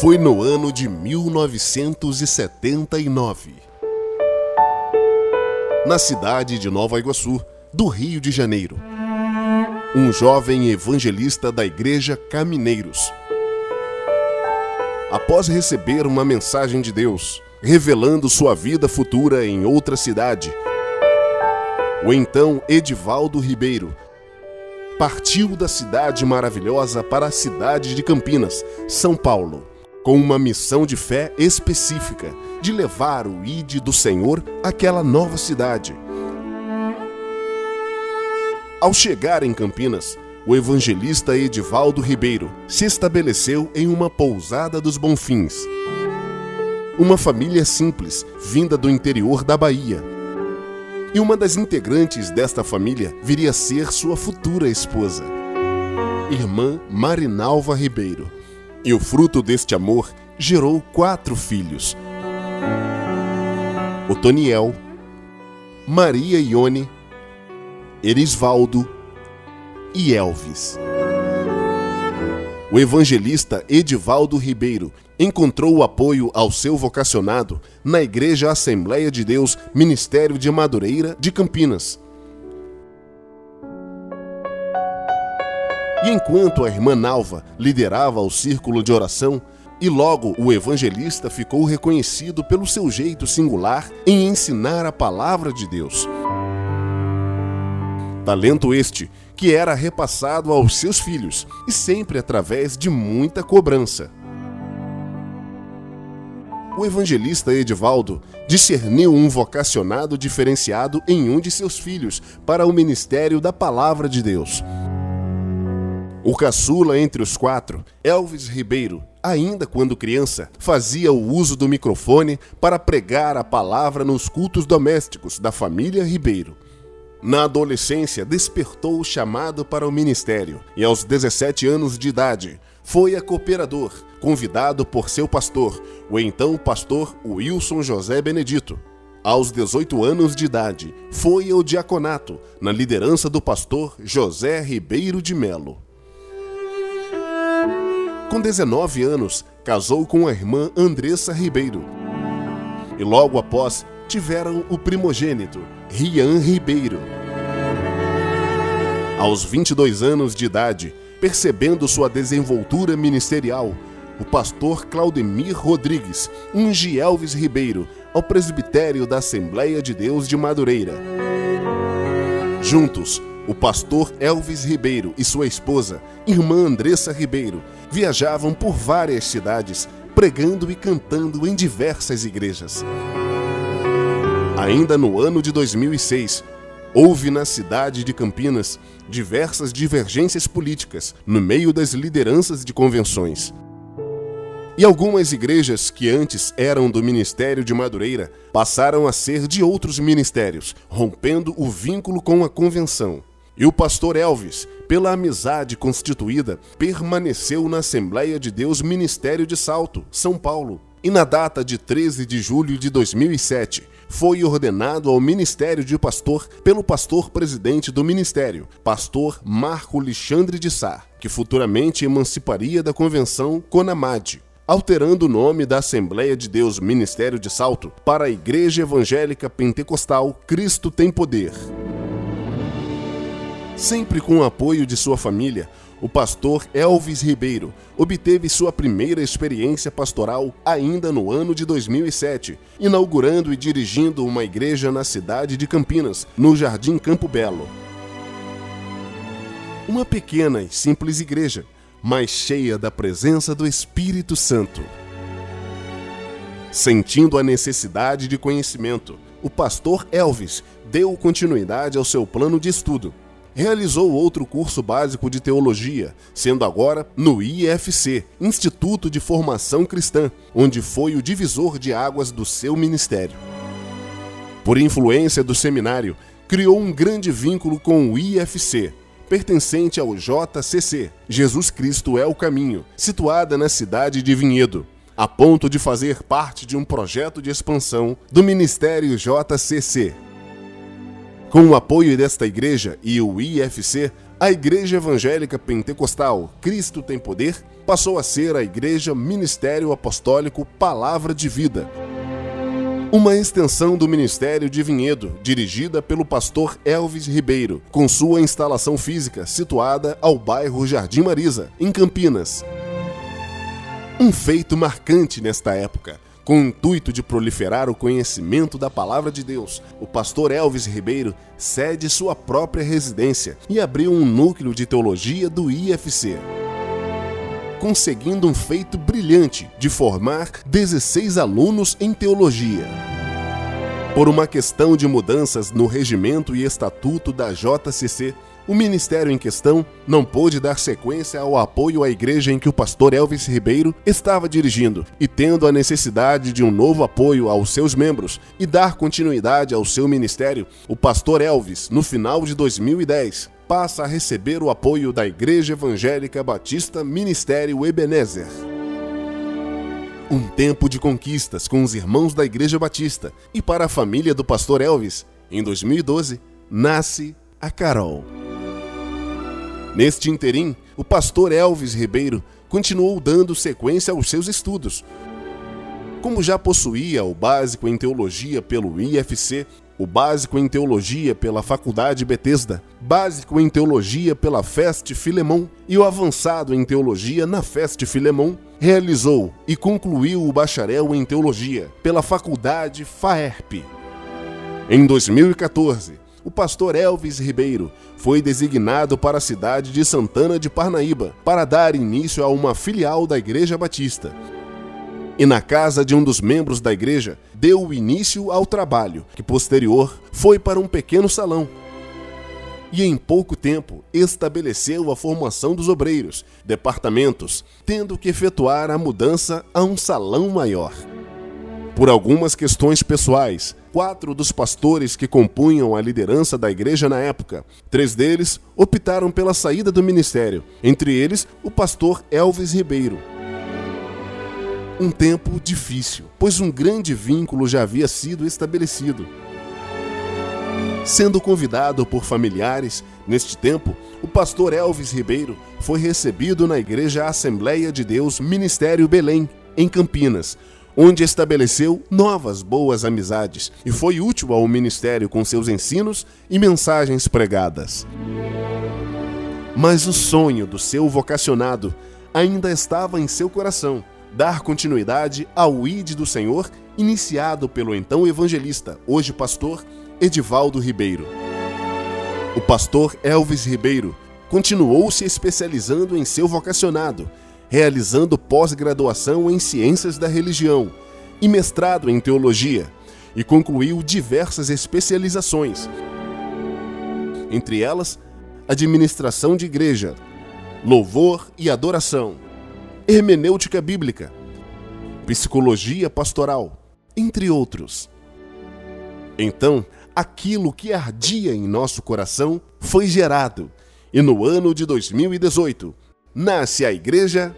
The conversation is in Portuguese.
Foi no ano de 1979. Na cidade de Nova Iguaçu, do Rio de Janeiro. Um jovem evangelista da Igreja Camineiros. Após receber uma mensagem de Deus, revelando sua vida futura em outra cidade, o então Edivaldo Ribeiro partiu da cidade maravilhosa para a cidade de Campinas, São Paulo, com uma missão de fé específica de levar o ID do Senhor àquela nova cidade. Ao chegar em Campinas, o evangelista Edivaldo Ribeiro se estabeleceu em uma pousada dos Bonfins. Uma família simples, vinda do interior da Bahia. E uma das integrantes desta família viria a ser sua futura esposa, irmã Marinalva Ribeiro. E o fruto deste amor gerou quatro filhos: Otoniel, Maria Ione, Erisvaldo e Elvis. O evangelista Edivaldo Ribeiro encontrou o apoio ao seu vocacionado na Igreja Assembleia de Deus Ministério de Madureira de Campinas. E enquanto a irmã Nalva liderava o círculo de oração, e logo o evangelista ficou reconhecido pelo seu jeito singular em ensinar a palavra de Deus. Talento este que era repassado aos seus filhos e sempre através de muita cobrança. O evangelista Edivaldo discerniu um vocacionado diferenciado em um de seus filhos para o ministério da Palavra de Deus. O caçula entre os quatro, Elvis Ribeiro, ainda quando criança, fazia o uso do microfone para pregar a palavra nos cultos domésticos da família Ribeiro. Na adolescência, despertou o chamado para o ministério e, aos 17 anos de idade, foi a cooperador, convidado por seu pastor, o então pastor Wilson José Benedito. Aos 18 anos de idade, foi ao diaconato, na liderança do pastor José Ribeiro de Melo. Com 19 anos, casou com a irmã Andressa Ribeiro. E logo após, tiveram o primogênito, Rian Ribeiro. Aos 22 anos de idade, percebendo sua desenvoltura ministerial, o pastor Claudemir Rodrigues unge Elvis Ribeiro ao presbitério da Assembleia de Deus de Madureira. Juntos, o pastor Elvis Ribeiro e sua esposa, irmã Andressa Ribeiro, viajavam por várias cidades, pregando e cantando em diversas igrejas. Ainda no ano de 2006, houve na cidade de Campinas diversas divergências políticas no meio das lideranças de convenções. E algumas igrejas que antes eram do Ministério de Madureira passaram a ser de outros ministérios, rompendo o vínculo com a convenção. E o pastor Elvis, pela amizade constituída, permaneceu na Assembleia de Deus Ministério de Salto, São Paulo. E na data de 13 de julho de 2007, foi ordenado ao ministério de pastor pelo pastor presidente do ministério, pastor Marco Alexandre de Sá, que futuramente emanciparia da convenção Conamad, alterando o nome da Assembleia de Deus Ministério de Salto para a Igreja Evangélica Pentecostal Cristo tem Poder. Sempre com o apoio de sua família, o pastor Elvis Ribeiro obteve sua primeira experiência pastoral ainda no ano de 2007, inaugurando e dirigindo uma igreja na cidade de Campinas, no Jardim Campo Belo. Uma pequena e simples igreja, mas cheia da presença do Espírito Santo. Sentindo a necessidade de conhecimento, o pastor Elvis deu continuidade ao seu plano de estudo realizou outro curso básico de teologia, sendo agora no IFC, Instituto de Formação Cristã, onde foi o divisor de águas do seu ministério. Por influência do seminário, criou um grande vínculo com o IFC, pertencente ao JCC, Jesus Cristo é o Caminho, situada na cidade de Vinhedo, a ponto de fazer parte de um projeto de expansão do Ministério JCC. Com o apoio desta igreja e o IFC, a Igreja Evangélica Pentecostal Cristo tem Poder passou a ser a Igreja Ministério Apostólico Palavra de Vida. Uma extensão do Ministério de Vinhedo, dirigida pelo pastor Elvis Ribeiro, com sua instalação física situada ao bairro Jardim Marisa, em Campinas. Um feito marcante nesta época com o intuito de proliferar o conhecimento da palavra de Deus, o pastor Elvis Ribeiro cede sua própria residência e abriu um núcleo de teologia do IFC. Conseguindo um feito brilhante de formar 16 alunos em teologia. Por uma questão de mudanças no regimento e estatuto da JCC, o ministério em questão não pôde dar sequência ao apoio à igreja em que o pastor Elvis Ribeiro estava dirigindo e tendo a necessidade de um novo apoio aos seus membros e dar continuidade ao seu ministério, o pastor Elvis, no final de 2010, passa a receber o apoio da Igreja Evangélica Batista Ministério Ebenezer. Um tempo de conquistas com os irmãos da Igreja Batista e para a família do pastor Elvis, em 2012, nasce a Carol. Neste interim, o pastor Elvis Ribeiro continuou dando sequência aos seus estudos. Como já possuía o básico em teologia pelo IFC, o básico em teologia pela Faculdade Betesda, básico em teologia pela Feste Filemon e o avançado em teologia na Feste Filemon, realizou e concluiu o bacharel em teologia pela Faculdade FAERP. Em 2014, o pastor Elvis Ribeiro foi designado para a cidade de Santana de Parnaíba para dar início a uma filial da Igreja Batista. E na casa de um dos membros da igreja, deu início ao trabalho, que posterior foi para um pequeno salão. E em pouco tempo estabeleceu a formação dos obreiros, departamentos, tendo que efetuar a mudança a um salão maior. Por algumas questões pessoais, quatro dos pastores que compunham a liderança da igreja na época. Três deles optaram pela saída do ministério, entre eles o pastor Elvis Ribeiro. Um tempo difícil, pois um grande vínculo já havia sido estabelecido. Sendo convidado por familiares, neste tempo, o pastor Elvis Ribeiro foi recebido na Igreja Assembleia de Deus Ministério Belém, em Campinas, onde estabeleceu novas boas amizades e foi útil ao ministério com seus ensinos e mensagens pregadas. Mas o sonho do seu vocacionado ainda estava em seu coração dar continuidade ao ID do Senhor iniciado pelo então evangelista, hoje pastor, Edivaldo Ribeiro. O pastor Elvis Ribeiro continuou se especializando em seu vocacionado realizando pós-graduação em Ciências da Religião e mestrado em Teologia, e concluiu diversas especializações, entre elas Administração de Igreja, Louvor e Adoração, Hermenêutica Bíblica, Psicologia Pastoral, entre outros. Então, aquilo que ardia em nosso coração foi gerado, e no ano de 2018, nasce a Igreja